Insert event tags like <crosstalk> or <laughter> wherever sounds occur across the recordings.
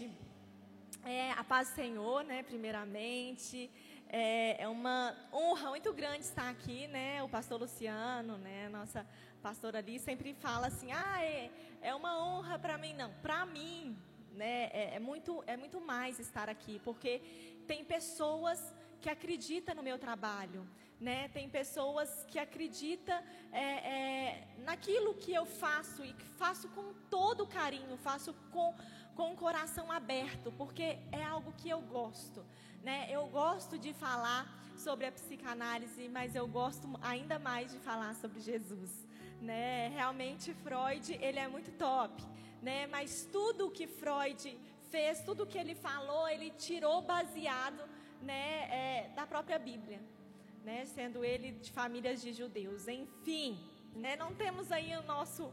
Gente, é, a paz do Senhor, né, primeiramente. É, é, uma honra muito grande estar aqui, né? O pastor Luciano, né? Nossa pastora ali sempre fala assim, ah, é, é uma honra para mim. Não, para mim, né? É, é, muito, é muito mais estar aqui, porque tem pessoas que acreditam no meu trabalho, né? Tem pessoas que acreditam é, é, naquilo que eu faço e que faço com todo carinho, faço com, com o coração aberto, porque é algo que eu gosto, né? Eu gosto de falar sobre a psicanálise, mas eu gosto ainda mais de falar sobre Jesus, né? Realmente Freud, ele é muito top, né? Mas tudo que Freud fez, tudo que ele falou, ele tirou baseado, né, é, da própria Bíblia né, sendo ele de famílias de judeus. Enfim, né, não temos aí o nosso,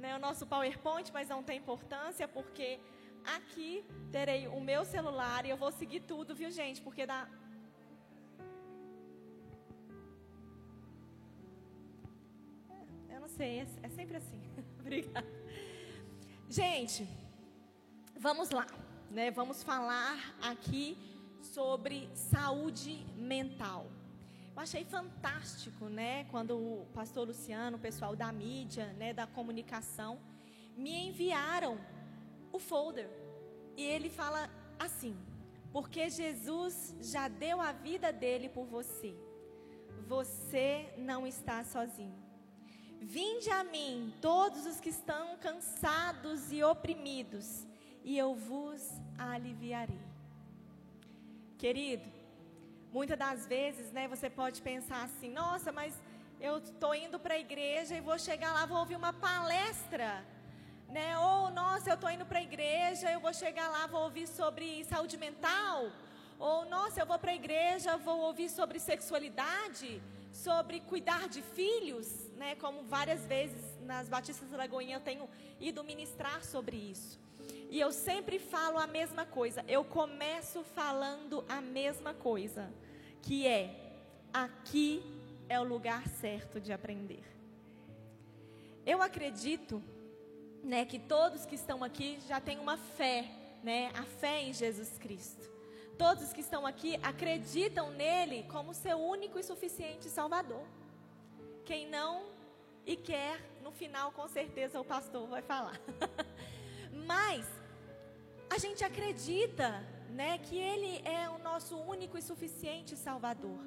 né, o nosso PowerPoint, mas não tem importância, porque aqui terei o meu celular e eu vou seguir tudo, viu, gente? Porque dá. É, eu não sei, é, é sempre assim. <laughs> Obrigada. Gente, vamos lá, né? Vamos falar aqui sobre saúde mental. Eu achei fantástico, né, quando o pastor Luciano, o pessoal da mídia, né, da comunicação, me enviaram o folder. E ele fala assim: porque Jesus já deu a vida dele por você. Você não está sozinho. Vinde a mim, todos os que estão cansados e oprimidos, e eu vos aliviarei. Querido, Muitas das vezes, né, você pode pensar assim: nossa, mas eu estou indo para a igreja e vou chegar lá, vou ouvir uma palestra. Né? Ou, nossa, eu estou indo para a igreja, eu vou chegar lá, vou ouvir sobre saúde mental. Ou, nossa, eu vou para a igreja, vou ouvir sobre sexualidade, sobre cuidar de filhos, né? Como várias vezes nas Batistas Lagoinha eu tenho ido ministrar sobre isso. E eu sempre falo a mesma coisa. Eu começo falando a mesma coisa, que é aqui é o lugar certo de aprender. Eu acredito, né, que todos que estão aqui já têm uma fé, né, a fé em Jesus Cristo. Todos que estão aqui acreditam nele como seu único e suficiente Salvador. Quem não e quer, no final com certeza o pastor vai falar. <laughs> Mas a gente acredita, né, que ele é o nosso único e suficiente Salvador.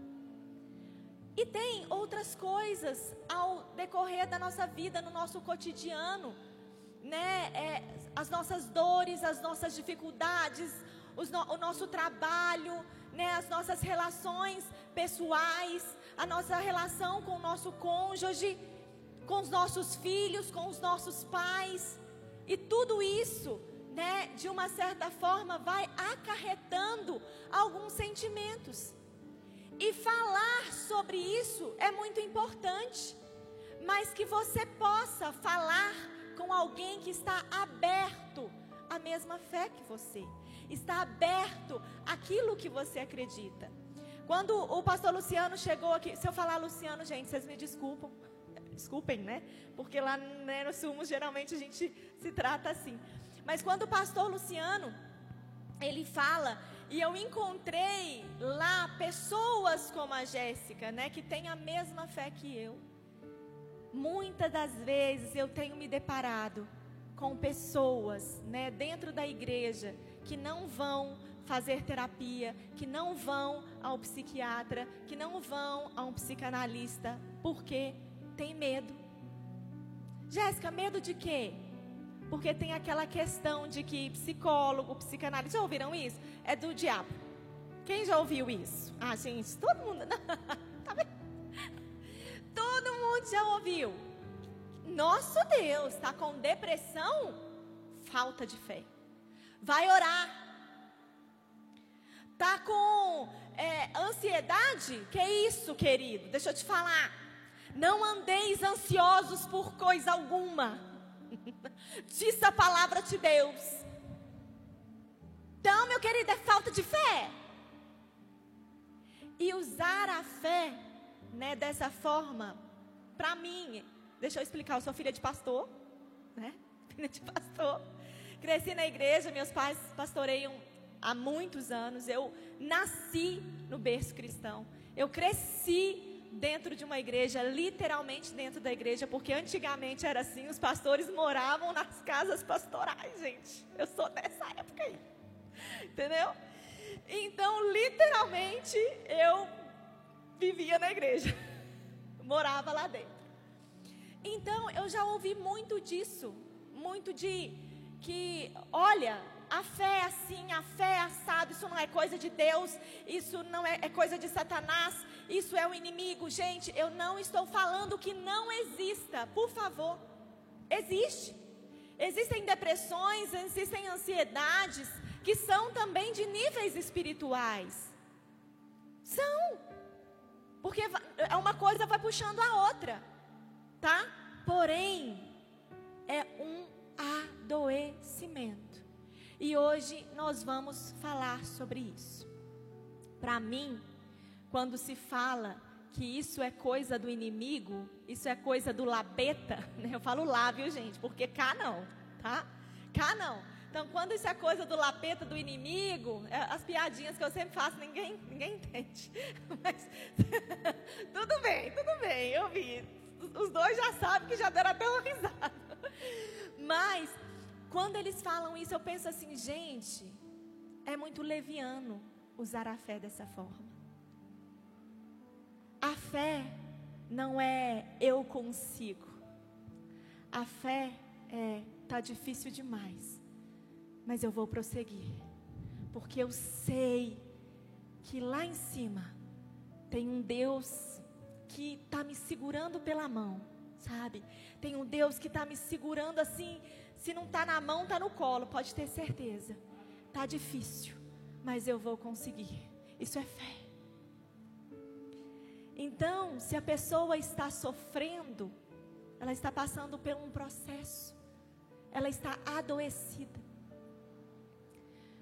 E tem outras coisas ao decorrer da nossa vida, no nosso cotidiano, né? É, as nossas dores, as nossas dificuldades, no, o nosso trabalho, né? As nossas relações pessoais, a nossa relação com o nosso cônjuge, com os nossos filhos, com os nossos pais. E tudo isso, né, de uma certa forma, vai acarretando alguns sentimentos. E falar sobre isso é muito importante, mas que você possa falar com alguém que está aberto à mesma fé que você, está aberto àquilo que você acredita. Quando o pastor Luciano chegou aqui, se eu falar Luciano, gente, vocês me desculpam desculpem, né? Porque lá né, no Sumos geralmente a gente se trata assim. Mas quando o pastor Luciano, ele fala, e eu encontrei lá pessoas como a Jéssica, né? Que tem a mesma fé que eu. Muitas das vezes eu tenho me deparado com pessoas, né? Dentro da igreja que não vão fazer terapia, que não vão ao psiquiatra, que não vão a um psicanalista. Por quê? tem medo. Jéssica, medo de quê? Porque tem aquela questão de que psicólogo, psicanalista, já ouviram isso? É do diabo. Quem já ouviu isso? Ah, gente, todo mundo. <laughs> tá todo mundo já ouviu. Nosso Deus, está com depressão? Falta de fé. Vai orar. Tá com é, ansiedade? Que isso, querido? Deixa eu te falar. Não andeis ansiosos por coisa alguma. <laughs> Diz a palavra de Deus. Então, meu querido, é falta de fé. E usar a fé, né, dessa forma, para mim, deixa eu explicar, eu sou filha de pastor, né? <laughs> Filha de pastor. cresci na igreja, meus pais pastoreiam há muitos anos. Eu nasci no berço cristão. Eu cresci dentro de uma igreja, literalmente dentro da igreja, porque antigamente era assim, os pastores moravam nas casas pastorais, gente. Eu sou dessa época aí. Entendeu? Então, literalmente, eu vivia na igreja. <laughs> Morava lá dentro. Então, eu já ouvi muito disso, muito de que, olha, a fé é assim, a fé é assado, isso não é coisa de Deus, isso não é, é coisa de Satanás, isso é o inimigo. Gente, eu não estou falando que não exista, por favor. Existe. Existem depressões, existem ansiedades que são também de níveis espirituais. São. Porque é uma coisa vai puxando a outra, tá? Porém, é um adoecimento. E hoje nós vamos falar sobre isso. Para mim, quando se fala que isso é coisa do inimigo, isso é coisa do labeta, <laughs> né? eu falo lá, viu gente? Porque cá não, tá? Cá não. Então, quando isso é coisa do lapeta, do inimigo, é, as piadinhas que eu sempre faço, ninguém, ninguém entende. <laughs> Mas, <laughs> tudo bem, tudo bem, eu vi. Os dois já sabem que já deram até uma risada. Mas, quando eles falam isso, eu penso assim, gente, é muito leviano usar a fé dessa forma. A fé não é eu consigo. A fé é tá difícil demais, mas eu vou prosseguir, porque eu sei que lá em cima tem um Deus que está me segurando pela mão, sabe? Tem um Deus que está me segurando assim se não está na mão, está no colo, pode ter certeza. Está difícil, mas eu vou conseguir. Isso é fé. Então, se a pessoa está sofrendo, ela está passando por um processo, ela está adoecida.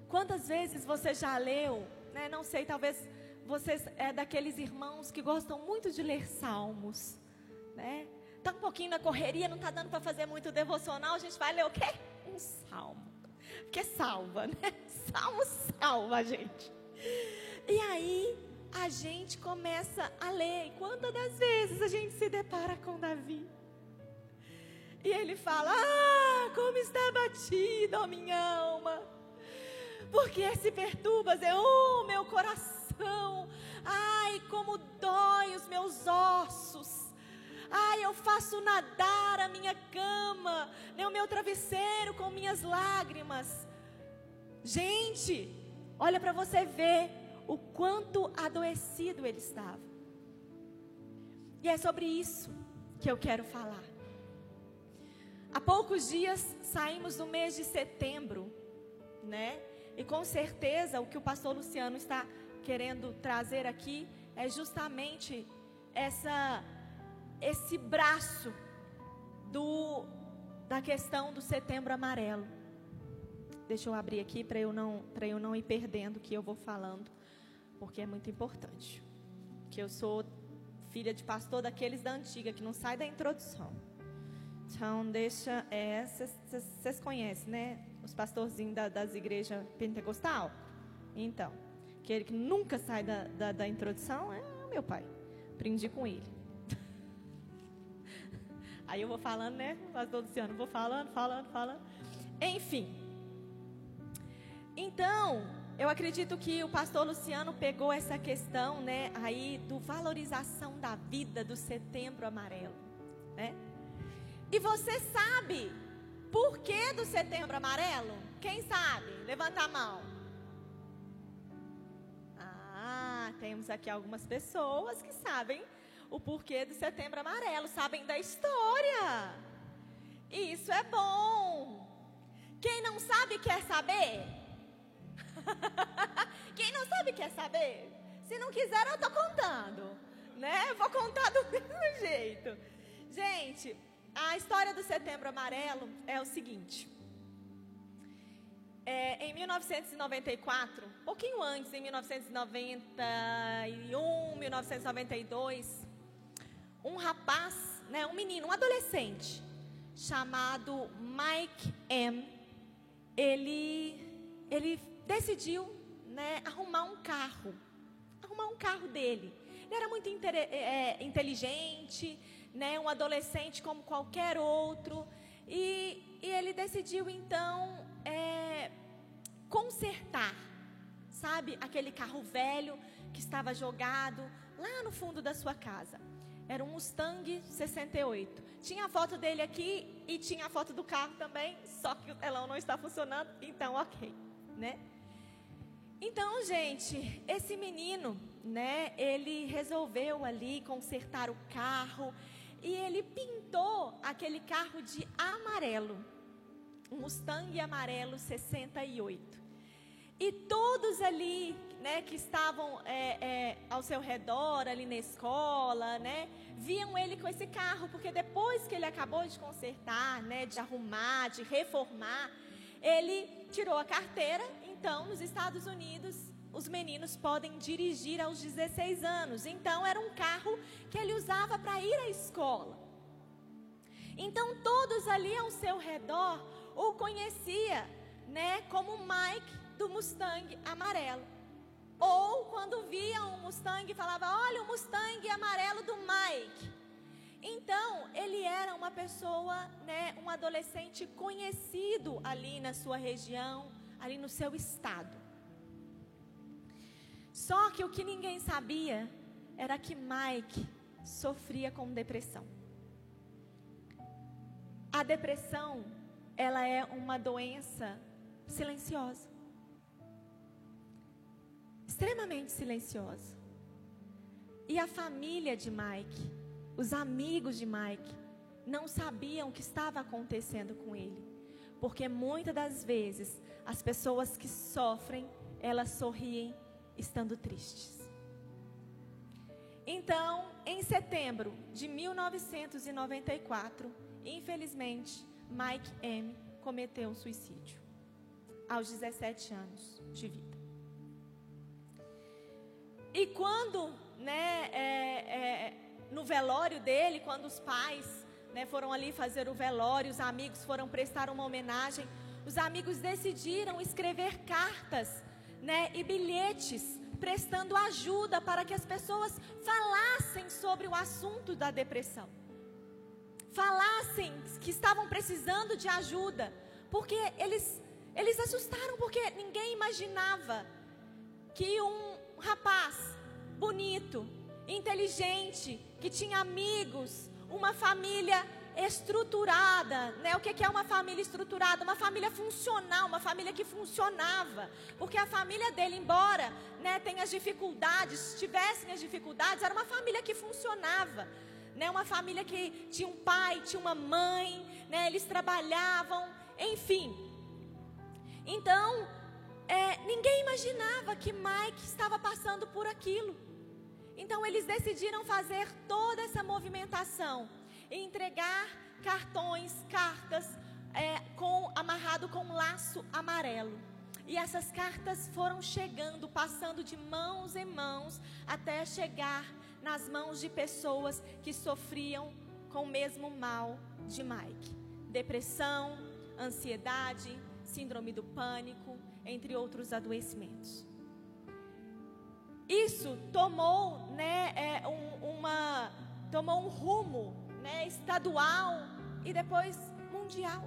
Quantas vezes você já leu, né, não sei, talvez você é daqueles irmãos que gostam muito de ler salmos, né? Está um pouquinho na correria, não está dando para fazer muito devocional, a gente vai ler o quê? Um salmo. Porque salva, né? <laughs> Salmo salva gente. E aí a gente começa a ler. E quantas das vezes a gente se depara com Davi? E ele fala: Ah, como está batida a minha alma. Porque se perturbas, eu, oh, meu coração. Ai, como dói os meus ossos. Ai, eu faço nadar a minha cama, né, o meu travesseiro com minhas lágrimas. Gente, olha para você ver o quanto adoecido ele estava. E é sobre isso que eu quero falar. Há poucos dias saímos do mês de setembro, né? E com certeza o que o pastor Luciano está querendo trazer aqui é justamente essa esse braço do da questão do setembro amarelo. Deixa eu abrir aqui para eu não para eu não ir perdendo o que eu vou falando, porque é muito importante. Que eu sou filha de pastor daqueles da antiga que não sai da introdução. Então deixa, é, vocês conhecem, né? Os pastorzinhos da, das igrejas pentecostal. Então, aquele que nunca sai da, da, da introdução é meu pai. Aprendi com ele. <laughs> Aí eu vou falando, né? Pastor Luciano, vou falando, falando, falando. Enfim. Então, eu acredito que o pastor Luciano pegou essa questão, né, aí do valorização da vida do setembro amarelo, né? E você sabe por que do setembro amarelo? Quem sabe? Levanta a mão. Ah, temos aqui algumas pessoas que sabem o porquê do setembro amarelo, sabem da história. Isso é bom. Quem não sabe quer saber? <laughs> Quem não sabe quer saber? Se não quiser, eu tô contando, né? Vou contar do <laughs> mesmo jeito. Gente, a história do Setembro Amarelo é o seguinte. É, em 1994, pouquinho antes, em 1991, 1992, um rapaz, né, um menino, um adolescente, chamado Mike M. ele, ele decidiu né, arrumar um carro, arrumar um carro dele. Ele era muito é, inteligente, né, um adolescente como qualquer outro, e, e ele decidiu então é, consertar, sabe, aquele carro velho que estava jogado lá no fundo da sua casa. Era um Mustang 68. Tinha a foto dele aqui e tinha a foto do carro também, só que o telão não está funcionando, então ok, né? Então, gente, esse menino, né, ele resolveu ali consertar o carro e ele pintou aquele carro de amarelo. Um Mustang amarelo 68. E todos ali, né, que estavam é, é, ao seu redor, ali na escola, né, viam ele com esse carro, porque depois que ele acabou de consertar, né, de arrumar, de reformar, ele tirou a carteira então, nos Estados Unidos, os meninos podem dirigir aos 16 anos. Então, era um carro que ele usava para ir à escola. Então, todos ali ao seu redor o conhecia, né, como Mike do Mustang amarelo. Ou quando via um Mustang, falava: "Olha o Mustang amarelo do Mike". Então, ele era uma pessoa, né, um adolescente conhecido ali na sua região ali no seu estado. Só que o que ninguém sabia era que Mike sofria com depressão. A depressão, ela é uma doença silenciosa. Extremamente silenciosa. E a família de Mike, os amigos de Mike, não sabiam o que estava acontecendo com ele. Porque muitas das vezes as pessoas que sofrem, elas sorriem estando tristes. Então, em setembro de 1994, infelizmente, Mike M cometeu um suicídio aos 17 anos de vida. E quando, né, é, é, no velório dele, quando os pais né, foram ali fazer o velório, os amigos foram prestar uma homenagem, os amigos decidiram escrever cartas né, e bilhetes prestando ajuda para que as pessoas falassem sobre o assunto da depressão. Falassem que estavam precisando de ajuda, porque eles, eles assustaram, porque ninguém imaginava que um rapaz bonito, inteligente, que tinha amigos, uma família estruturada, né? O que é uma família estruturada? Uma família funcional, uma família que funcionava, porque a família dele, embora né, tenha as dificuldades, tivessem as dificuldades, era uma família que funcionava, né? Uma família que tinha um pai, tinha uma mãe, né? Eles trabalhavam, enfim. Então, é, ninguém imaginava que Mike estava passando por aquilo. Então, eles decidiram fazer toda essa movimentação entregar cartões, cartas é, com amarrado com um laço amarelo. E essas cartas foram chegando, passando de mãos em mãos, até chegar nas mãos de pessoas que sofriam com o mesmo mal de Mike: depressão, ansiedade, síndrome do pânico, entre outros adoecimentos. Isso tomou, né, é, um, uma, tomou um rumo né, estadual e depois mundial.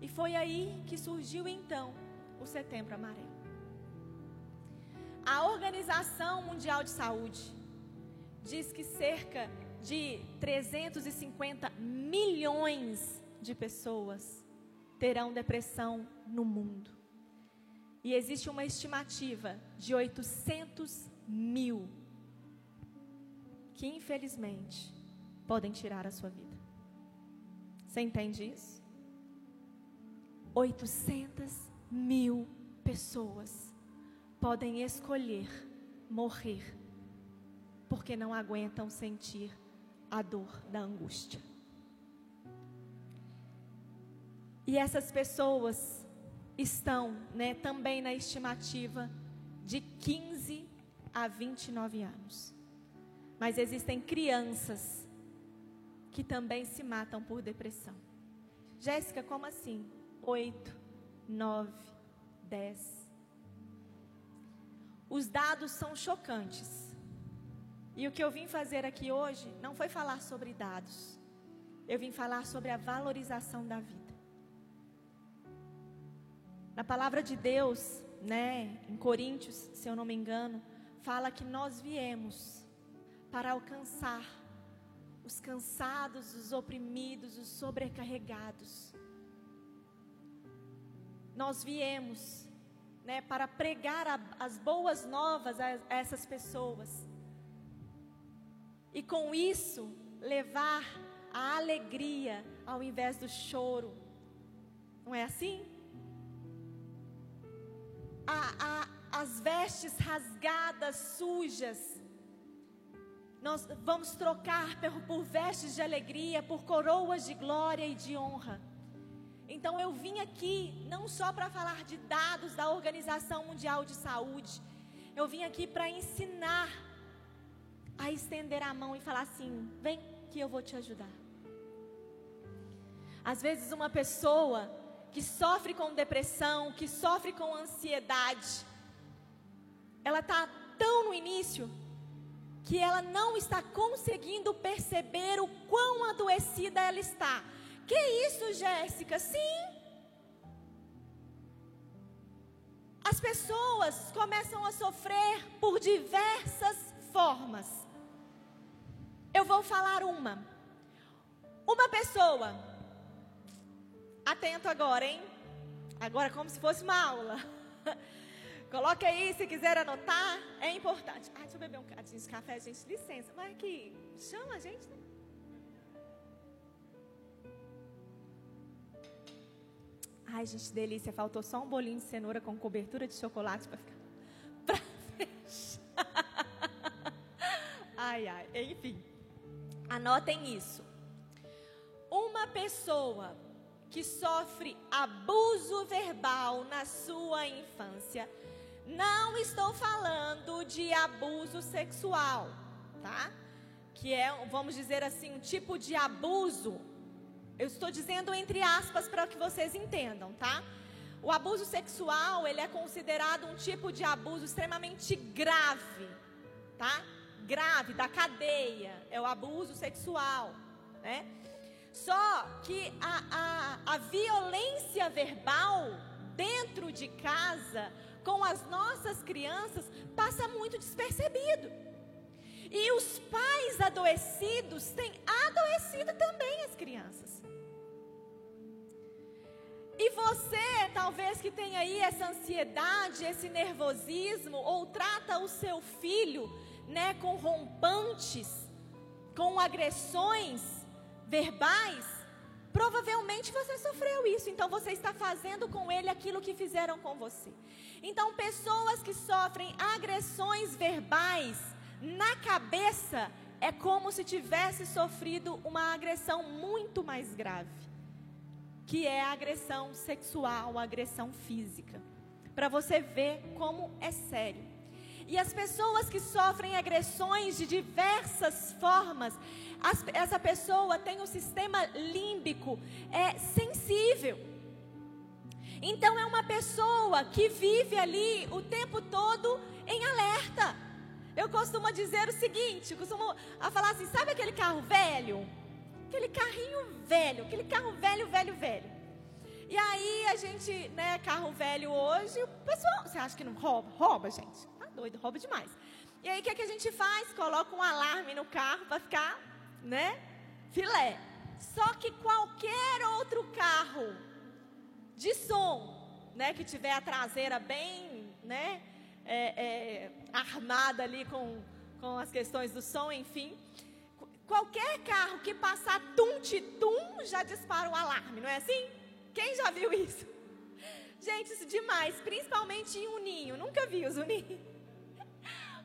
E foi aí que surgiu então o Setembro Amarelo. A Organização Mundial de Saúde diz que cerca de 350 milhões de pessoas terão depressão no mundo. E existe uma estimativa de 800 mil que, infelizmente, podem tirar a sua vida. Você entende isso? 800 mil pessoas podem escolher morrer porque não aguentam sentir a dor da angústia. E essas pessoas estão né, também na estimativa de 15 a 29 anos. Mas existem crianças que também se matam por depressão. Jéssica, como assim? Oito, 9, 10. Os dados são chocantes. E o que eu vim fazer aqui hoje não foi falar sobre dados. Eu vim falar sobre a valorização da vida. Na palavra de Deus, né, em Coríntios, se eu não me engano, fala que nós viemos para alcançar os cansados, os oprimidos, os sobrecarregados. Nós viemos né, para pregar a, as boas novas a, a essas pessoas. E com isso, levar a alegria ao invés do choro. Não é assim? A, a, as vestes rasgadas, sujas, nós vamos trocar por, por vestes de alegria, por coroas de glória e de honra. Então eu vim aqui não só para falar de dados da Organização Mundial de Saúde, eu vim aqui para ensinar a estender a mão e falar assim: vem que eu vou te ajudar. Às vezes, uma pessoa que sofre com depressão, que sofre com ansiedade, ela está tão no início que ela não está conseguindo perceber o quão adoecida ela está. Que isso, Jéssica? Sim. As pessoas começam a sofrer por diversas formas. Eu vou falar uma. Uma pessoa, atento agora, hein? Agora, como se fosse uma aula. <laughs> Coloque aí, se quiser anotar, é importante. Ai, deixa eu beber um cadinho de café, gente, licença. Mas aqui, chama a gente, né? Ai, gente, delícia. Faltou só um bolinho de cenoura com cobertura de chocolate para ficar. <laughs> Pra fechar. Ai, ai. Enfim. Anotem isso. Uma pessoa que sofre abuso verbal na sua infância não estou falando de abuso sexual, tá? Que é, vamos dizer assim, um tipo de abuso. Eu estou dizendo entre aspas para que vocês entendam, tá? O abuso sexual, ele é considerado um tipo de abuso extremamente grave, tá? Grave, da cadeia, é o abuso sexual, né? Só que a, a, a violência verbal dentro de casa com as nossas crianças passa muito despercebido. E os pais adoecidos têm adoecido também as crianças. E você, talvez que tenha aí essa ansiedade, esse nervosismo, ou trata o seu filho, né, com rompantes, com agressões verbais, provavelmente você sofreu isso, então você está fazendo com ele aquilo que fizeram com você. Então, pessoas que sofrem agressões verbais na cabeça é como se tivesse sofrido uma agressão muito mais grave, que é a agressão sexual, a agressão física. Para você ver como é sério. E as pessoas que sofrem agressões de diversas formas, as, essa pessoa tem um sistema límbico é sensível. Então é uma pessoa que vive ali o tempo todo em alerta. Eu costumo dizer o seguinte, costumo a falar assim, sabe aquele carro velho? Aquele carrinho velho, aquele carro velho, velho, velho. E aí a gente, né, carro velho hoje, o pessoal, você acha que não rouba? Rouba, gente. Doido, rouba demais. E aí o que, é que a gente faz? Coloca um alarme no carro para ficar, né, filé. Só que qualquer outro carro de som, né, que tiver a traseira bem, né, é, é, armada ali com, com as questões do som, enfim. Qualquer carro que passar tum-tum já dispara o alarme, não é assim? Quem já viu isso? <laughs> Gente, isso demais, principalmente em Uninho. Nunca vi os Uninho.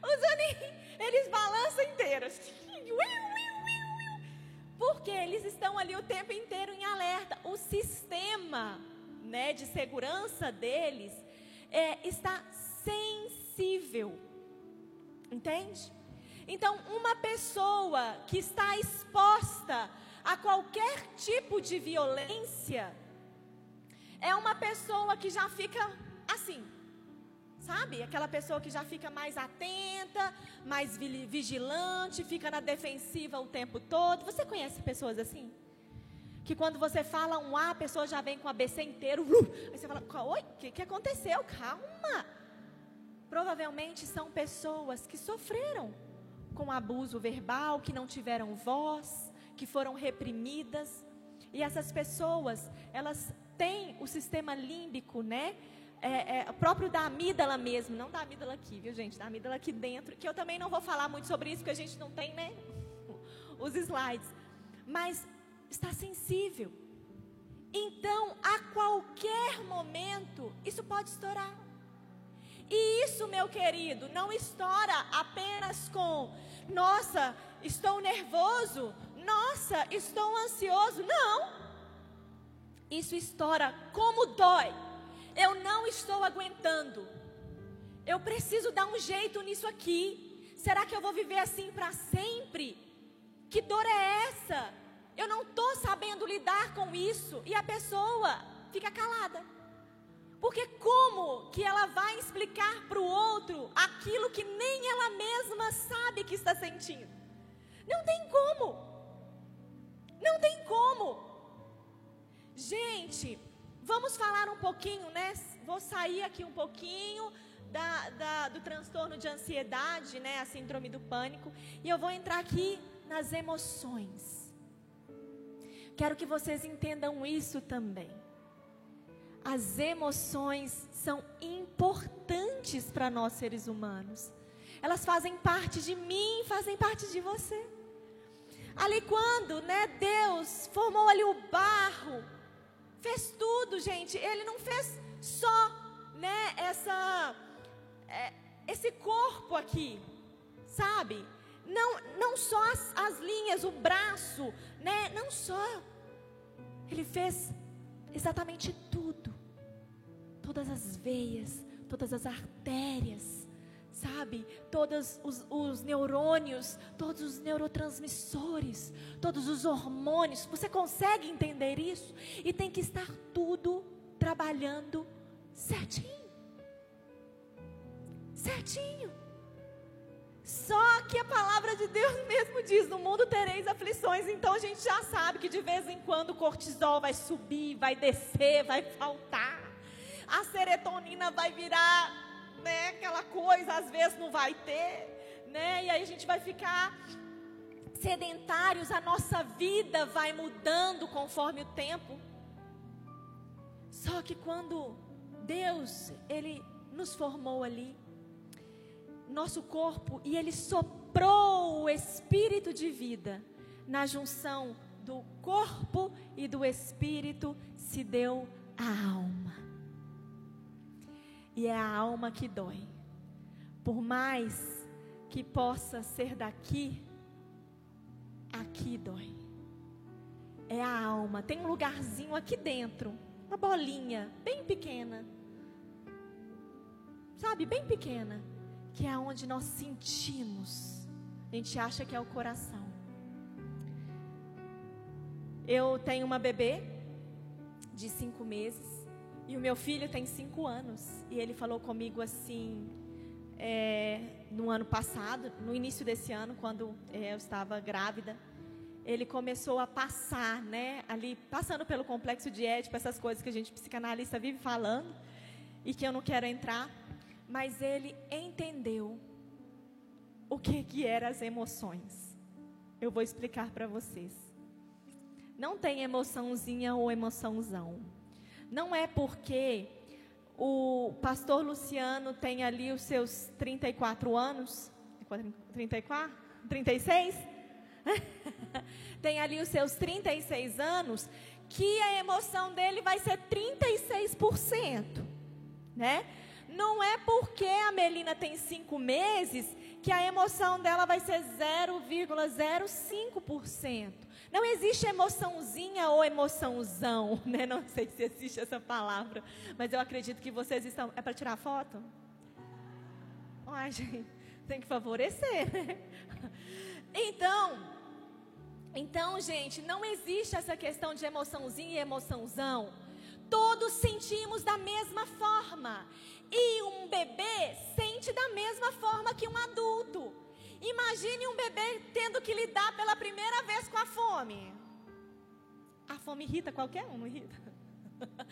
Os Uninho, eles balançam inteiros. Porque eles estão ali o tempo inteiro em alerta. O sistema né, de segurança deles é, está sensível. Entende? Então, uma pessoa que está exposta a qualquer tipo de violência, é uma pessoa que já fica assim, sabe? Aquela pessoa que já fica mais atenta, mais vigilante, fica na defensiva o tempo todo. Você conhece pessoas assim? Que quando você fala um A, a pessoa já vem com a BC inteiro. Aí você fala, oi, o que, que aconteceu? Calma. Provavelmente são pessoas que sofreram com abuso verbal, que não tiveram voz, que foram reprimidas. E essas pessoas, elas têm o sistema límbico, né? É, é, próprio da amígdala mesmo, não da amígdala aqui, viu gente? Da amígdala aqui dentro, que eu também não vou falar muito sobre isso, porque a gente não tem, né? <laughs> Os slides. Mas está sensível. Então, a qualquer momento, isso pode estourar. E isso, meu querido, não estoura apenas com, nossa, estou nervoso, nossa, estou ansioso. Não. Isso estoura como dói. Eu não estou aguentando. Eu preciso dar um jeito nisso aqui. Será que eu vou viver assim para sempre? Que dor é essa? Eu não estou sabendo lidar com isso. E a pessoa fica calada. Porque como que ela vai explicar para o outro aquilo que nem ela mesma sabe que está sentindo? Não tem como. Não tem como. Gente, vamos falar um pouquinho, né? Vou sair aqui um pouquinho da, da, do transtorno de ansiedade, né? A síndrome do pânico. E eu vou entrar aqui nas emoções. Quero que vocês entendam isso também. As emoções são importantes para nós seres humanos. Elas fazem parte de mim, fazem parte de você. Ali quando, né, Deus formou ali o barro, fez tudo, gente. Ele não fez só, né, essa é, esse corpo aqui, sabe? Não, não só as, as linhas, o braço, né? Não só. Ele fez exatamente tudo. Todas as veias, todas as artérias, sabe? Todos os, os, neurônios, todos os neurotransmissores, todos os hormônios. Você consegue entender isso? E tem que estar tudo trabalhando certinho. Certinho. Só que a palavra de Deus mesmo diz: no mundo tereis aflições. Então a gente já sabe que de vez em quando o cortisol vai subir, vai descer, vai faltar. A serotonina vai virar né? Aquela coisa às vezes não vai ter, né? E aí a gente vai ficar sedentários, a nossa vida vai mudando conforme o tempo. Só que quando Deus, ele nos formou ali, nosso corpo, e ele soprou o espírito de vida na junção do corpo e do espírito, se deu a alma e é a alma que dói. Por mais que possa ser daqui, aqui dói. É a alma. Tem um lugarzinho aqui dentro, uma bolinha bem pequena. Sabe, bem pequena, que é onde nós sentimos. A gente acha que é o coração. Eu tenho uma bebê de cinco meses. E o meu filho tem cinco anos. E ele falou comigo assim, é, no ano passado, no início desse ano, quando é, eu estava grávida. Ele começou a passar, né, ali, passando pelo complexo de Édipo, essas coisas que a gente psicanalista vive falando, e que eu não quero entrar. Mas ele entendeu o que, que eram as emoções. Eu vou explicar para vocês. Não tem emoçãozinha ou emoçãozão. Não é porque o pastor Luciano tem ali os seus 34 anos, 34? 36? <laughs> tem ali os seus 36 anos, que a emoção dele vai ser 36%, né? Não é porque a Melina tem cinco meses que a emoção dela vai ser 0,05%. Não existe emoçãozinha ou emoçãozão, <laughs> né? Não sei se existe essa palavra, mas eu acredito que vocês estão. É para tirar foto? Ai, gente, tem que favorecer, né? Então, então, gente, não existe essa questão de emoçãozinha e emoçãozão. todos sentimos da mesma forma. E um bebê sente da mesma forma que um adulto. Imagine um bebê tendo que lidar pela primeira vez com a fome. A fome irrita qualquer um, não irrita? <laughs>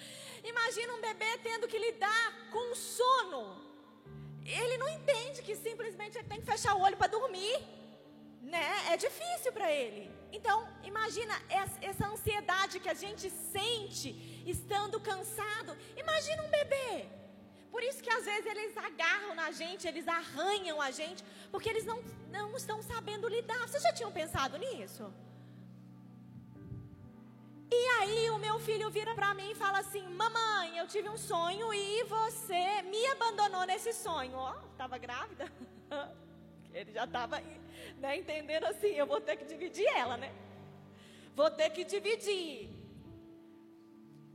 Imagina um bebê tendo que lidar com sono. Ele não entende que simplesmente ele tem que fechar o olho para dormir. Né? É difícil para ele. Então, imagina essa ansiedade que a gente sente estando cansado. Imagina um bebê. Por isso que às vezes eles agarram na gente, eles arranham a gente, porque eles não, não estão sabendo lidar. Vocês já tinham pensado nisso? E aí o meu filho vira para mim e fala assim: "Mamãe, eu tive um sonho e você me abandonou nesse sonho". Ó, oh, estava grávida. <laughs> Ele já estava né, entendendo assim, eu vou ter que dividir ela, né? Vou ter que dividir.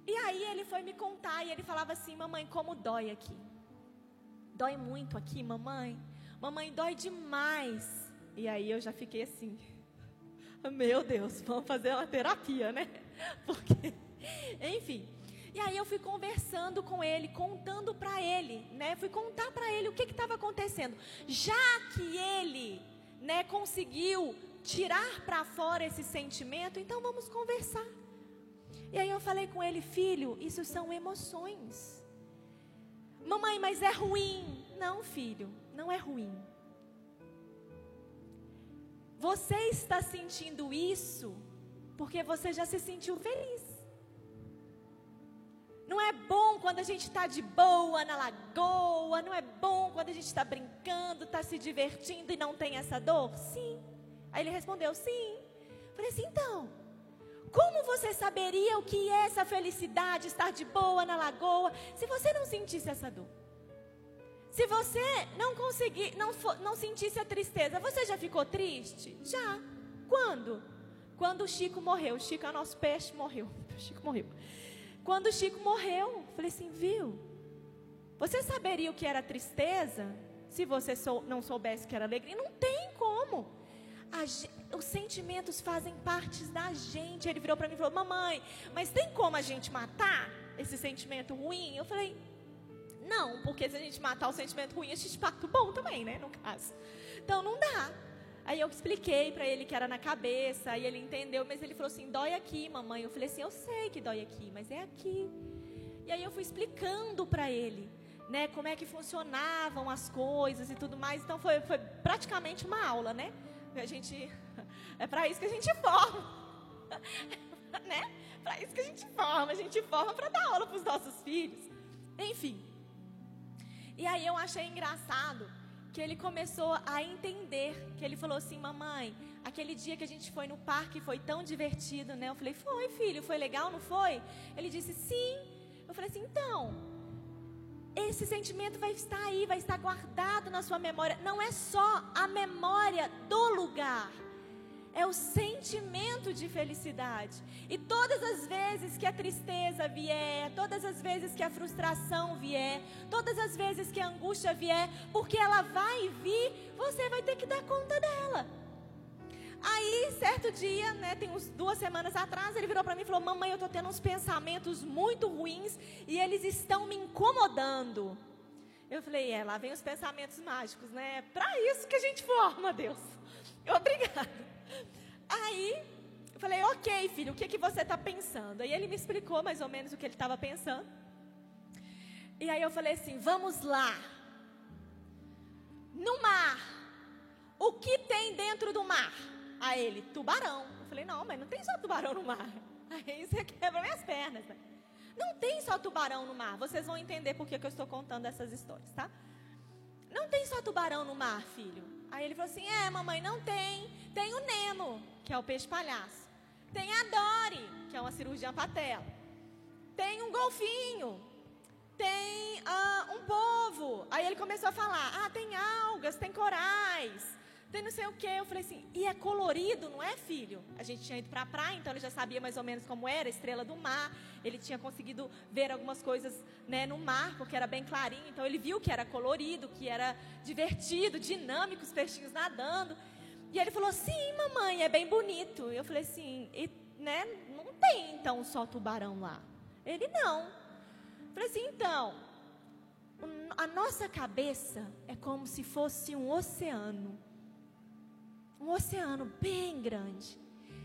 E aí ele foi me contar e ele falava assim: "Mamãe, como dói aqui. Dói muito aqui, mamãe. Mamãe, dói demais". E aí eu já fiquei assim: <laughs> "Meu Deus, vamos fazer uma terapia, né?" <laughs> Porque, enfim. E aí eu fui conversando com ele, contando para ele, né? Fui contar para ele o que estava acontecendo. Já que ele, né, conseguiu tirar para fora esse sentimento, então vamos conversar. E aí eu falei com ele, filho, isso são emoções. Mamãe, mas é ruim. Não, filho, não é ruim. Você está sentindo isso porque você já se sentiu feliz. Não é bom quando a gente está de boa na lagoa, não é bom quando a gente está brincando, está se divertindo e não tem essa dor? Sim. Aí ele respondeu: sim. Falei assim: então, como você saberia o que é essa felicidade, estar de boa na lagoa, se você não sentisse essa dor? Se você não conseguir, não, não sentisse a tristeza, você já ficou triste? Já. Quando? Quando o Chico morreu, o Chico é o nosso peixe, morreu. <laughs> O Chico morreu. Quando o Chico morreu, falei assim, viu? Você saberia o que era tristeza se você sou, não soubesse que era alegria? Não tem como. Os sentimentos fazem parte da gente. Ele virou para mim e falou: Mamãe, mas tem como a gente matar esse sentimento ruim? Eu falei: Não, porque se a gente matar o sentimento ruim, a gente mata o bom também, né? No caso. Então não dá. Aí eu expliquei para ele que era na cabeça, aí ele entendeu, mas ele falou assim: dói aqui, mamãe. Eu falei assim: eu sei que dói aqui, mas é aqui. E aí eu fui explicando para ele, né, como é que funcionavam as coisas e tudo mais. Então foi, foi praticamente uma aula, né? A gente <laughs> é para isso que a gente forma, <laughs> né? Para isso que a gente forma, a gente forma para dar aula para os nossos filhos. Enfim. E aí eu achei engraçado que ele começou a entender, que ele falou assim, mamãe, aquele dia que a gente foi no parque foi tão divertido, né? Eu falei, foi filho, foi legal, não foi? Ele disse, sim. Eu falei assim, então, esse sentimento vai estar aí, vai estar guardado na sua memória. Não é só a memória do lugar, é o sentimento de felicidade. E todas as vezes que a tristeza vier, todas as vezes que a frustração vier, todas as vezes que a angústia vier, porque ela vai vir, você vai ter que dar conta dela. Aí, certo dia, né, tem uns duas semanas atrás, ele virou para mim e falou: Mamãe, eu estou tendo uns pensamentos muito ruins e eles estão me incomodando. Eu falei: É, lá vem os pensamentos mágicos, né? É para isso que a gente forma, Deus. <laughs> Obrigada. Aí, eu falei, ok, filho, o que, que você está pensando? Aí ele me explicou mais ou menos o que ele estava pensando. E aí eu falei assim, vamos lá. No mar, o que tem dentro do mar? A ele, tubarão. Eu falei, não, mas não tem só tubarão no mar. <laughs> Aí você quebra minhas pernas, né? Não tem só tubarão no mar. Vocês vão entender por que, que eu estou contando essas histórias, tá? Não tem só tubarão no mar, filho. Aí ele falou assim: É, mamãe, não tem. Tem o Nemo, que é o peixe palhaço. Tem a Dory, que é uma cirurgiã patela. Tem um golfinho. Tem uh, um povo. Aí ele começou a falar: Ah, tem algas, tem corais tem não sei o que. Eu falei assim, e é colorido, não é, filho? A gente tinha ido para a praia, então ele já sabia mais ou menos como era, estrela do mar. Ele tinha conseguido ver algumas coisas né, no mar, porque era bem clarinho. Então ele viu que era colorido, que era divertido, dinâmico, os peixinhos nadando. E ele falou, sim, mamãe, é bem bonito. Eu falei assim, e, né, não tem então só tubarão lá. Ele não. Falei assim, então, a nossa cabeça é como se fosse um oceano. Um oceano bem grande.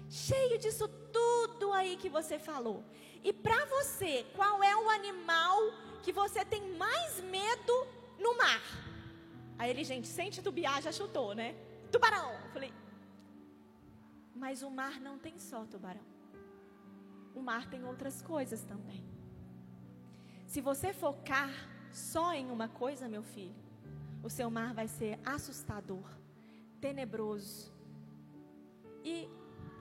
Cheio disso tudo aí que você falou. E para você, qual é o animal que você tem mais medo no mar? Aí ele, gente, sem titubear, já chutou, né? Tubarão. falei, mas o mar não tem só tubarão. O mar tem outras coisas também. Se você focar só em uma coisa, meu filho, o seu mar vai ser assustador, tenebroso. E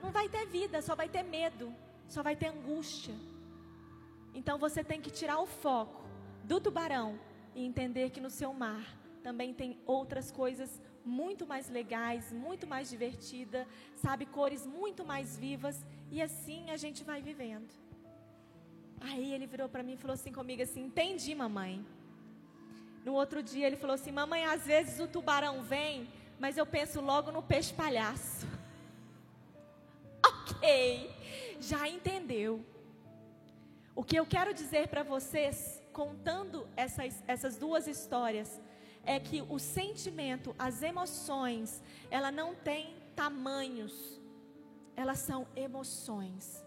não vai ter vida, só vai ter medo, só vai ter angústia. Então você tem que tirar o foco do tubarão e entender que no seu mar também tem outras coisas muito mais legais, muito mais divertidas, sabe, cores muito mais vivas e assim a gente vai vivendo. Aí ele virou para mim e falou assim comigo assim: "Entendi, mamãe". No outro dia ele falou assim: "Mamãe, às vezes o tubarão vem, mas eu penso logo no peixe palhaço". <laughs> OK. Já entendeu. O que eu quero dizer para vocês, contando essas, essas duas histórias, é que o sentimento, as emoções, ela não tem tamanhos, elas são emoções.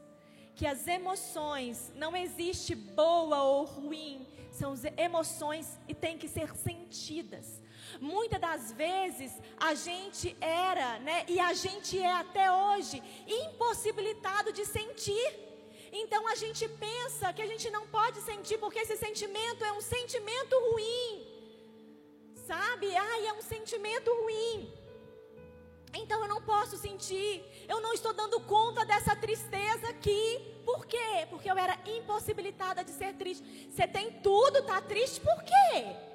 Que as emoções, não existe boa ou ruim, são emoções e têm que ser sentidas. Muitas das vezes a gente era, né, e a gente é até hoje impossibilitado de sentir. Então a gente pensa que a gente não pode sentir porque esse sentimento é um sentimento ruim sabe? Ai, é um sentimento ruim. Então eu não posso sentir, eu não estou dando conta dessa tristeza aqui. Por quê? Porque eu era impossibilitada de ser triste. Você tem tudo, tá triste por quê?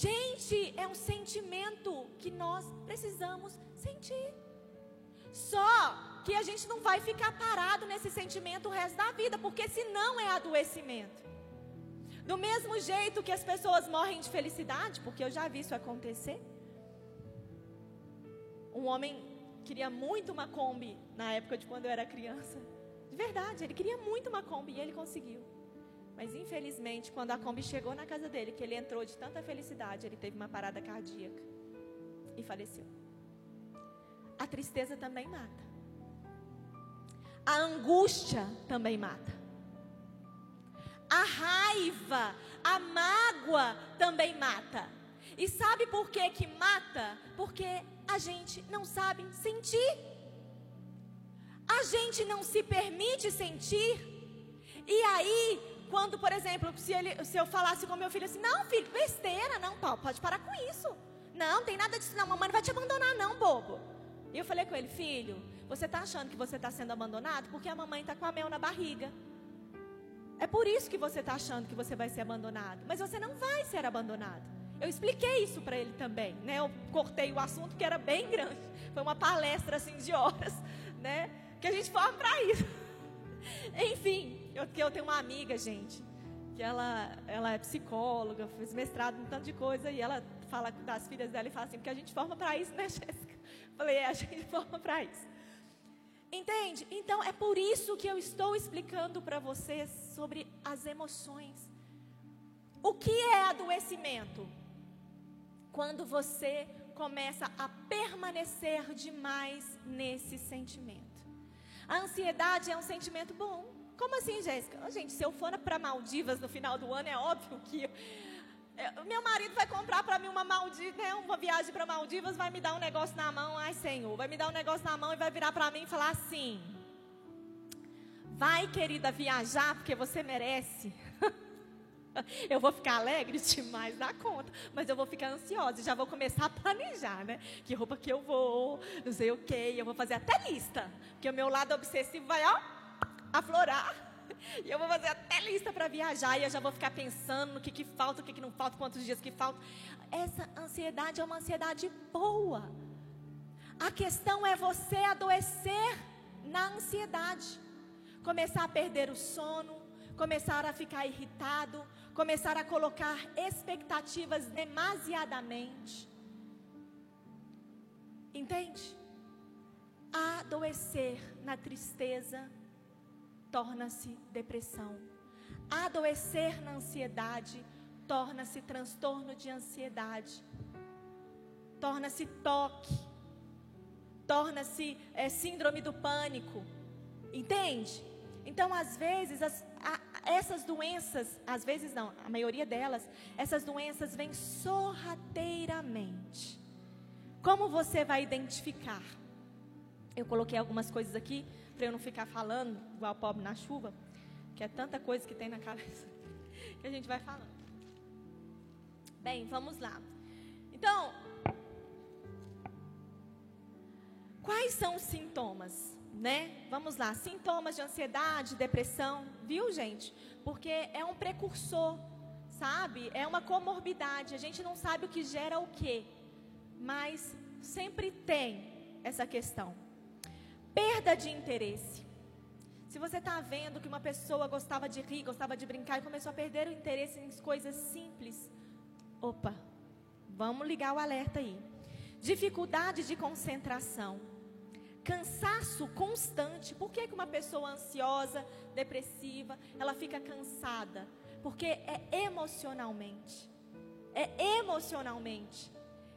Gente, é um sentimento que nós precisamos sentir. Só que a gente não vai ficar parado nesse sentimento o resto da vida, porque senão é adoecimento. Do mesmo jeito que as pessoas morrem de felicidade, porque eu já vi isso acontecer. Um homem queria muito uma Kombi na época de quando eu era criança. De verdade, ele queria muito uma Kombi e ele conseguiu. Mas infelizmente, quando a Kombi chegou na casa dele, que ele entrou de tanta felicidade, ele teve uma parada cardíaca e faleceu. A tristeza também mata. A angústia também mata a raiva, a mágoa também mata. E sabe por que que mata? Porque a gente não sabe sentir. A gente não se permite sentir. E aí, quando, por exemplo, se, ele, se eu falasse com meu filho assim, não, filho, besteira, não, pode parar com isso. Não, tem nada disso, não, mamãe não vai te abandonar, não, bobo. E eu falei com ele, filho, você está achando que você está sendo abandonado porque a mamãe está com a mel na barriga. É por isso que você está achando que você vai ser abandonado. Mas você não vai ser abandonado. Eu expliquei isso para ele também, né? Eu cortei o assunto que era bem grande. Foi uma palestra assim de horas, né? Que a gente forma para isso. <laughs> Enfim, eu, eu tenho uma amiga, gente, que ela, ela é psicóloga, fez mestrado em um tanto de coisa e ela fala das filhas dela e fala assim, porque a gente forma para isso, né, <laughs> Jéssica? Falei, é, a gente forma para isso. Entende? Então é por isso que eu estou explicando para vocês sobre as emoções. O que é adoecimento? Quando você começa a permanecer demais nesse sentimento. A ansiedade é um sentimento bom. Como assim, Jéssica? Oh, gente, se eu for para Maldivas no final do ano, é óbvio que é, meu marido vai comprar para mim uma Maldiva, né, uma viagem para Maldivas, vai me dar um negócio na mão, ai Senhor, vai me dar um negócio na mão e vai virar para mim e falar assim: Vai, querida, viajar porque você merece. <laughs> eu vou ficar alegre demais da conta, mas eu vou ficar ansiosa e já vou começar a planejar, né? Que roupa que eu vou, não sei o que, eu vou fazer até lista, porque o meu lado obsessivo vai ó, aflorar. E eu vou fazer até lista para viajar e eu já vou ficar pensando no que, que falta, o que, que não falta, quantos dias que faltam. Essa ansiedade é uma ansiedade boa. A questão é você adoecer na ansiedade. Começar a perder o sono, começar a ficar irritado, começar a colocar expectativas demasiadamente. Entende? Adoecer na tristeza torna-se depressão. Adoecer na ansiedade torna-se transtorno de ansiedade. Torna-se toque. Torna-se é, síndrome do pânico. Entende? Então, às vezes, as, a, essas doenças, às vezes não, a maioria delas, essas doenças vêm sorrateiramente. Como você vai identificar? Eu coloquei algumas coisas aqui para eu não ficar falando igual pobre na chuva, que é tanta coisa que tem na <laughs> cabeça que a gente vai falando. Bem, vamos lá. Então, quais são os sintomas? né? Vamos lá, sintomas de ansiedade, depressão, viu, gente? Porque é um precursor, sabe? É uma comorbidade. A gente não sabe o que gera o quê, mas sempre tem essa questão. Perda de interesse. Se você está vendo que uma pessoa gostava de rir, gostava de brincar e começou a perder o interesse em coisas simples, opa, vamos ligar o alerta aí. Dificuldade de concentração Cansaço constante. Por que, que uma pessoa ansiosa, depressiva, ela fica cansada? Porque é emocionalmente. É emocionalmente.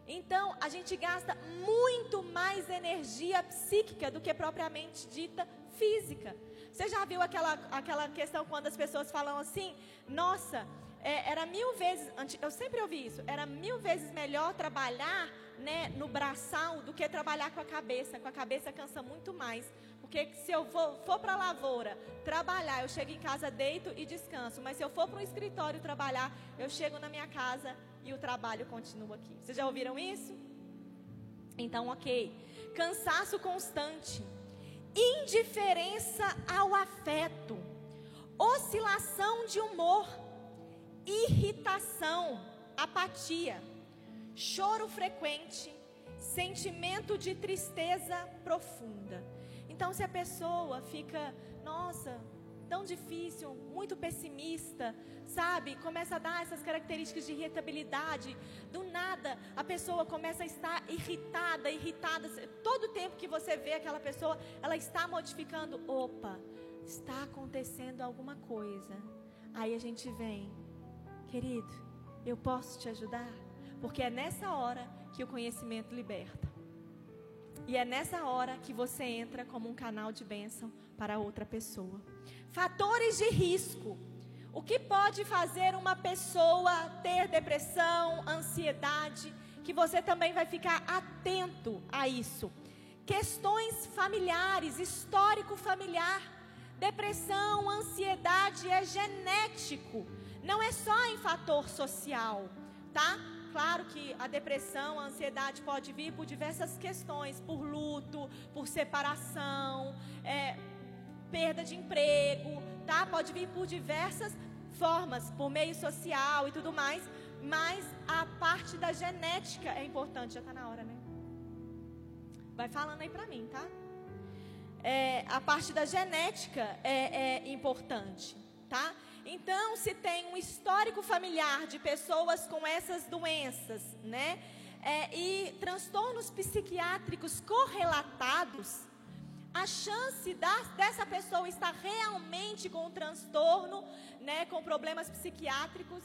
Então, a gente gasta muito mais energia psíquica do que propriamente dita física. Você já viu aquela, aquela questão quando as pessoas falam assim: nossa, é, era mil vezes, eu sempre ouvi isso, era mil vezes melhor trabalhar né, no braçal do que trabalhar com a cabeça. Com a cabeça cansa muito mais. Porque se eu for, for para a lavoura trabalhar, eu chego em casa, deito e descanso. Mas se eu for para um escritório trabalhar, eu chego na minha casa e o trabalho continua aqui. Vocês já ouviram isso? Então, ok. Cansaço constante. Indiferença ao afeto. Oscilação de humor. Irritação. Apatia choro frequente, sentimento de tristeza profunda. Então, se a pessoa fica, nossa, tão difícil, muito pessimista, sabe? Começa a dar essas características de irritabilidade. Do nada, a pessoa começa a estar irritada, irritada. Todo tempo que você vê aquela pessoa, ela está modificando. Opa, está acontecendo alguma coisa. Aí a gente vem, querido, eu posso te ajudar? Porque é nessa hora que o conhecimento liberta. E é nessa hora que você entra como um canal de bênção para outra pessoa. Fatores de risco. O que pode fazer uma pessoa ter depressão, ansiedade, que você também vai ficar atento a isso. Questões familiares, histórico familiar. Depressão, ansiedade é genético, não é só em fator social, tá? claro que a depressão, a ansiedade pode vir por diversas questões, por luto, por separação, é, perda de emprego, tá? Pode vir por diversas formas, por meio social e tudo mais. Mas a parte da genética é importante, já está na hora, né? Vai falando aí para mim, tá? É, a parte da genética é, é importante, tá? Então, se tem um histórico familiar de pessoas com essas doenças, né? É, e transtornos psiquiátricos correlatados, a chance da, dessa pessoa estar realmente com um transtorno, né, com problemas psiquiátricos,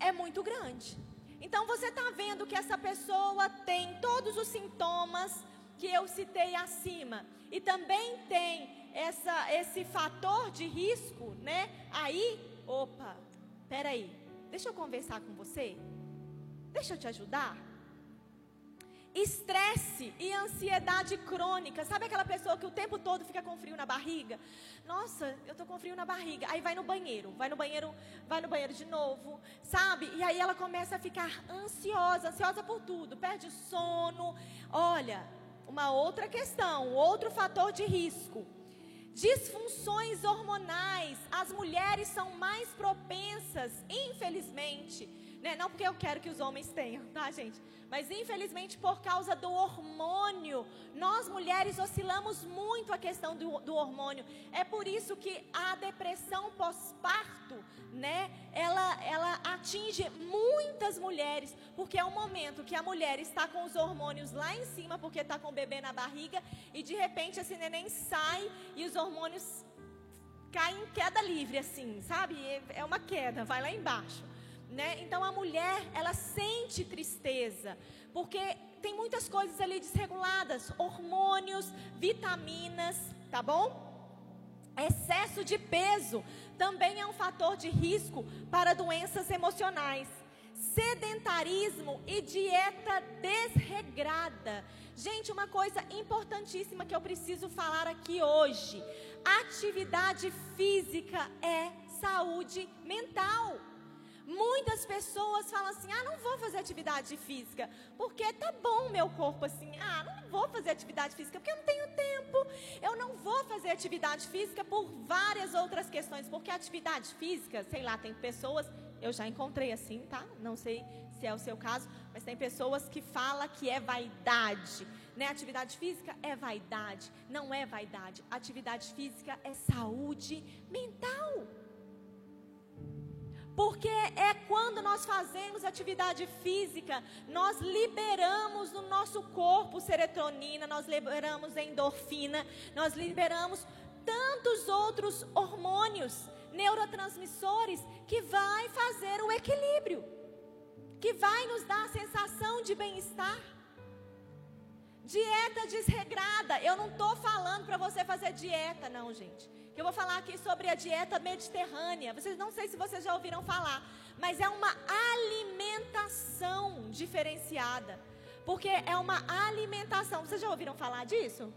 é muito grande. Então você está vendo que essa pessoa tem todos os sintomas que eu citei acima e também tem essa, esse fator de risco, né? Aí, opa, peraí, deixa eu conversar com você, deixa eu te ajudar. Estresse e ansiedade crônica. Sabe aquela pessoa que o tempo todo fica com frio na barriga? Nossa, eu tô com frio na barriga. Aí vai no banheiro, vai no banheiro, vai no banheiro de novo, sabe? E aí ela começa a ficar ansiosa, ansiosa por tudo, perde sono. Olha, uma outra questão, outro fator de risco disfunções hormonais. As mulheres são mais propensas, infelizmente, né? não porque eu quero que os homens tenham, tá, gente? Mas infelizmente por causa do hormônio, nós mulheres oscilamos muito a questão do, do hormônio. É por isso que a depressão pós-parto, né? Ela, ela atinge muitas mulheres, porque é um momento que a mulher está com os hormônios lá em cima, porque está com o bebê na barriga, e de repente esse neném sai e os hormônios cai em queda livre, assim, sabe? É uma queda, vai lá embaixo. Né? Então a mulher, ela sente tristeza, porque tem muitas coisas ali desreguladas, hormônios, vitaminas, tá bom? Excesso de peso também é um fator de risco para doenças emocionais. Sedentarismo e dieta desregrada. Gente, uma coisa importantíssima que eu preciso falar aqui hoje: atividade física é saúde mental. Muitas pessoas falam assim: ah, não vou fazer atividade física, porque tá bom meu corpo assim. Ah, não vou fazer atividade física porque eu não tenho tempo. Eu não vou fazer atividade física por várias outras questões, porque atividade física, sei lá, tem pessoas, eu já encontrei assim, tá? Não sei se é o seu caso, mas tem pessoas que falam que é vaidade. Né? Atividade física é vaidade, não é vaidade. Atividade física é saúde mental. Porque é quando nós fazemos atividade física, nós liberamos no nosso corpo serotonina, nós liberamos endorfina, nós liberamos tantos outros hormônios, neurotransmissores que vai fazer o equilíbrio, que vai nos dar a sensação de bem-estar. Dieta desregrada, eu não estou falando para você fazer dieta, não, gente eu vou falar aqui sobre a dieta mediterrânea. Vocês não sei se vocês já ouviram falar, mas é uma alimentação diferenciada. Porque é uma alimentação. Vocês já ouviram falar disso?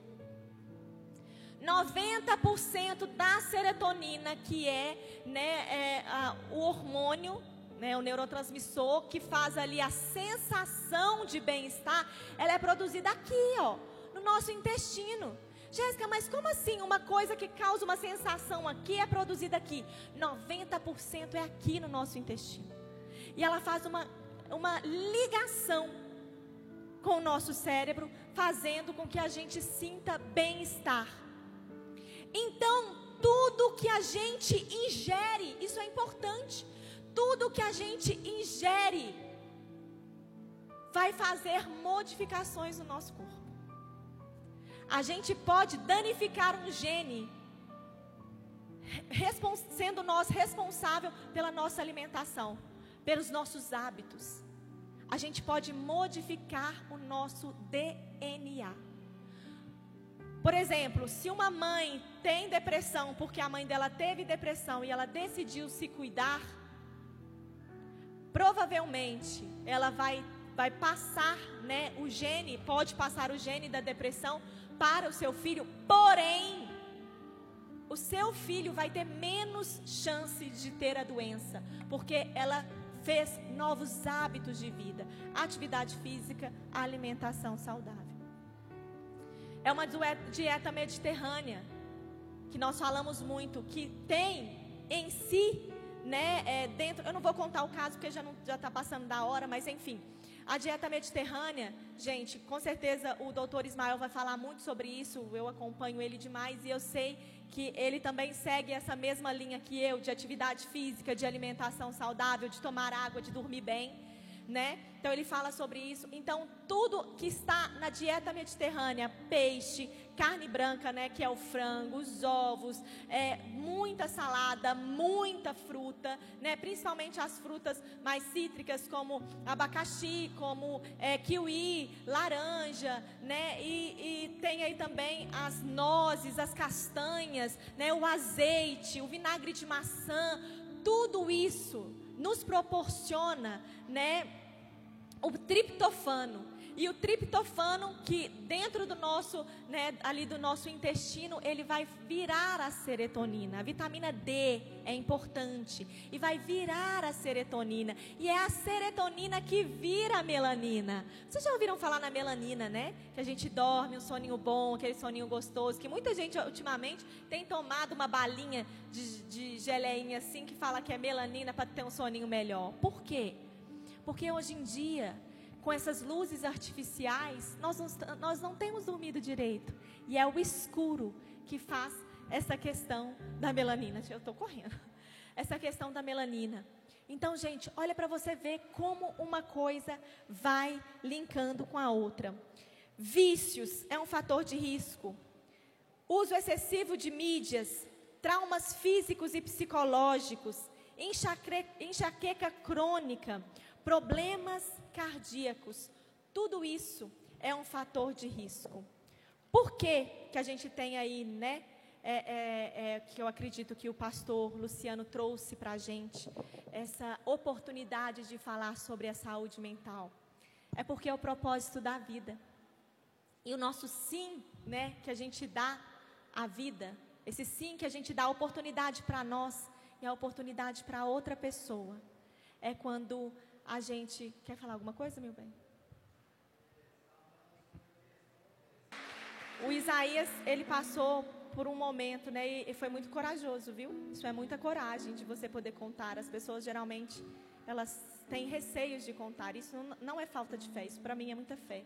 90% da serotonina, que é, né, é a, o hormônio, né, o neurotransmissor que faz ali a sensação de bem-estar, ela é produzida aqui, ó, no nosso intestino. Jéssica, mas como assim? Uma coisa que causa uma sensação aqui é produzida aqui. 90% é aqui no nosso intestino. E ela faz uma, uma ligação com o nosso cérebro, fazendo com que a gente sinta bem-estar. Então, tudo que a gente ingere, isso é importante. Tudo que a gente ingere vai fazer modificações no nosso corpo a gente pode danificar um gene, sendo nós responsável pela nossa alimentação, pelos nossos hábitos. A gente pode modificar o nosso DNA. Por exemplo, se uma mãe tem depressão porque a mãe dela teve depressão e ela decidiu se cuidar, provavelmente ela vai, vai passar, né, o gene, pode passar o gene da depressão para o seu filho, porém, o seu filho vai ter menos chance de ter a doença, porque ela fez novos hábitos de vida, atividade física, alimentação saudável. É uma dieta mediterrânea que nós falamos muito, que tem em si, né, é, dentro. Eu não vou contar o caso porque já já está passando da hora, mas enfim a dieta mediterrânea, gente, com certeza o doutor Ismael vai falar muito sobre isso. Eu acompanho ele demais e eu sei que ele também segue essa mesma linha que eu, de atividade física, de alimentação saudável, de tomar água, de dormir bem né? Então ele fala sobre isso. Então tudo que está na dieta mediterrânea, peixe, carne branca, né, que é o frango, os ovos, é, muita salada, muita fruta, né, principalmente as frutas mais cítricas como abacaxi, como é, kiwi, laranja, né, e, e tem aí também as nozes, as castanhas, né, o azeite, o vinagre de maçã, tudo isso nos proporciona, né, o triptofano. E o triptofano que dentro do nosso, né, ali do nosso intestino, ele vai virar a serotonina. A vitamina D é importante e vai virar a serotonina. E é a serotonina que vira a melanina. Vocês já ouviram falar na melanina, né? Que a gente dorme, um soninho bom, aquele soninho gostoso. Que muita gente ultimamente tem tomado uma balinha de, de geleinha assim que fala que é melanina para ter um soninho melhor. Por quê? Porque hoje em dia, com essas luzes artificiais, nós não, nós não temos dormido direito. E é o escuro que faz essa questão da melanina. Eu estou correndo. <laughs> Essa questão da melanina. Então, gente, olha para você ver como uma coisa vai linkando com a outra. Vícios é um fator de risco. Uso excessivo de mídias traumas físicos e psicológicos, enxaqueca crônica, problemas cardíacos. Tudo isso é um fator de risco. Por que, que a gente tem aí, né? É, é, é, que eu acredito que o pastor Luciano trouxe para a gente essa oportunidade de falar sobre a saúde mental. É porque é o propósito da vida. E o nosso sim, né, que a gente dá à vida, esse sim que a gente dá oportunidade para nós e a oportunidade para outra pessoa, é quando a gente. Quer falar alguma coisa, meu bem? O Isaías, ele passou por um momento, né, e foi muito corajoso, viu? Isso é muita coragem de você poder contar. As pessoas geralmente elas têm receios de contar. Isso não é falta de fé, isso para mim é muita fé,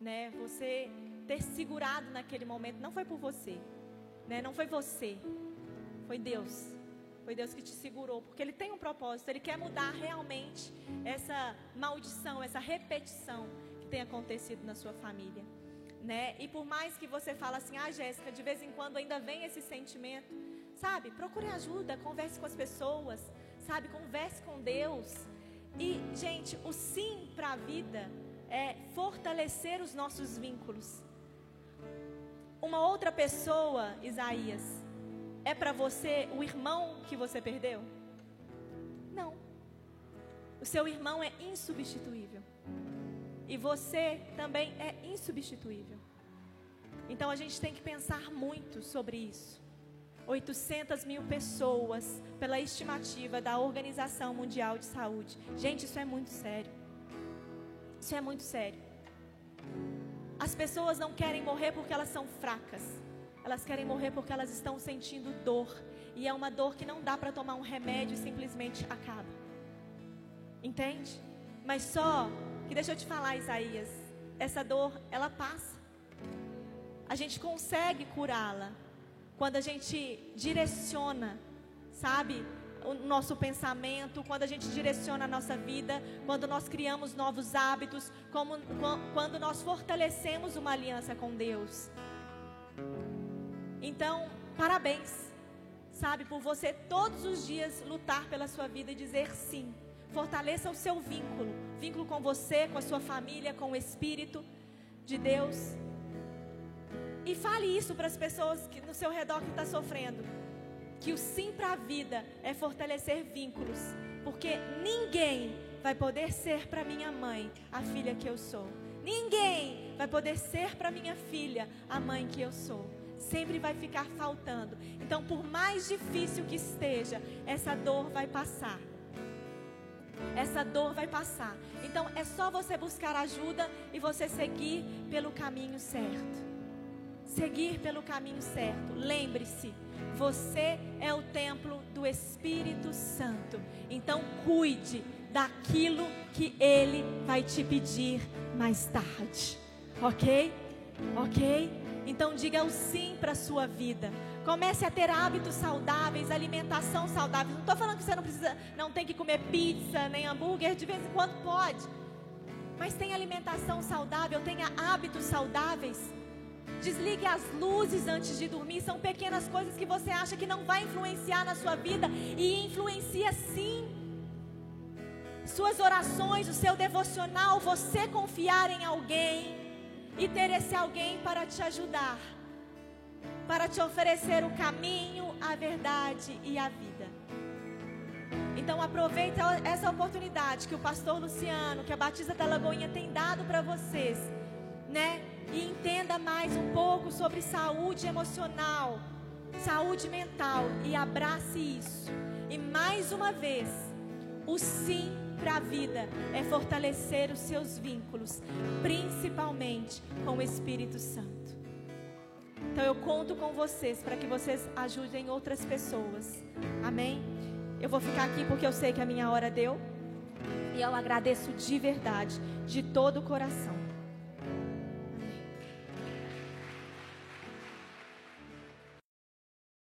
né? Você ter segurado naquele momento não foi por você, né? Não foi você, foi Deus. Foi Deus que te segurou, porque Ele tem um propósito, Ele quer mudar realmente essa maldição, essa repetição que tem acontecido na sua família. Né? E por mais que você fale assim, ah, Jéssica, de vez em quando ainda vem esse sentimento, sabe? Procure ajuda, converse com as pessoas, sabe? Converse com Deus. E, gente, o sim para a vida é fortalecer os nossos vínculos. Uma outra pessoa, Isaías, é para você o irmão que você perdeu? Não. O seu irmão é insubstituível. E você também é insubstituível. Então a gente tem que pensar muito sobre isso. 800 mil pessoas, pela estimativa da Organização Mundial de Saúde. Gente, isso é muito sério. Isso é muito sério. As pessoas não querem morrer porque elas são fracas. Elas querem morrer porque elas estão sentindo dor. E é uma dor que não dá para tomar um remédio e simplesmente acaba. Entende? Mas só que deixa eu te falar, Isaías, essa dor, ela passa. A gente consegue curá-la quando a gente direciona, sabe, o nosso pensamento, quando a gente direciona a nossa vida, quando nós criamos novos hábitos, como, quando nós fortalecemos uma aliança com Deus. Então, parabéns, sabe, por você todos os dias lutar pela sua vida e dizer sim. Fortaleça o seu vínculo, vínculo com você, com a sua família, com o Espírito de Deus. E fale isso para as pessoas que no seu redor que está sofrendo. Que o sim para a vida é fortalecer vínculos, porque ninguém vai poder ser para minha mãe a filha que eu sou. Ninguém vai poder ser para minha filha a mãe que eu sou sempre vai ficar faltando. Então, por mais difícil que esteja, essa dor vai passar. Essa dor vai passar. Então, é só você buscar ajuda e você seguir pelo caminho certo. Seguir pelo caminho certo. Lembre-se, você é o templo do Espírito Santo. Então, cuide daquilo que ele vai te pedir mais tarde. Ok? Ok? Então diga o sim para a sua vida. Comece a ter hábitos saudáveis, alimentação saudável. Não estou falando que você não precisa, não tem que comer pizza nem hambúrguer, de vez em quando pode. Mas tenha alimentação saudável, tenha hábitos saudáveis. Desligue as luzes antes de dormir. São pequenas coisas que você acha que não vai influenciar na sua vida e influencia sim. Suas orações, o seu devocional, você confiar em alguém e ter esse alguém para te ajudar, para te oferecer o caminho, a verdade e a vida. Então aproveita essa oportunidade que o pastor Luciano, que a Batista da Lagoinha tem dado para vocês, né? E entenda mais um pouco sobre saúde emocional, saúde mental e abrace isso. E mais uma vez, o sim para a vida é fortalecer os seus vínculos, principalmente com o Espírito Santo. Então eu conto com vocês para que vocês ajudem outras pessoas. Amém? Eu vou ficar aqui porque eu sei que a minha hora deu. E eu agradeço de verdade, de todo o coração.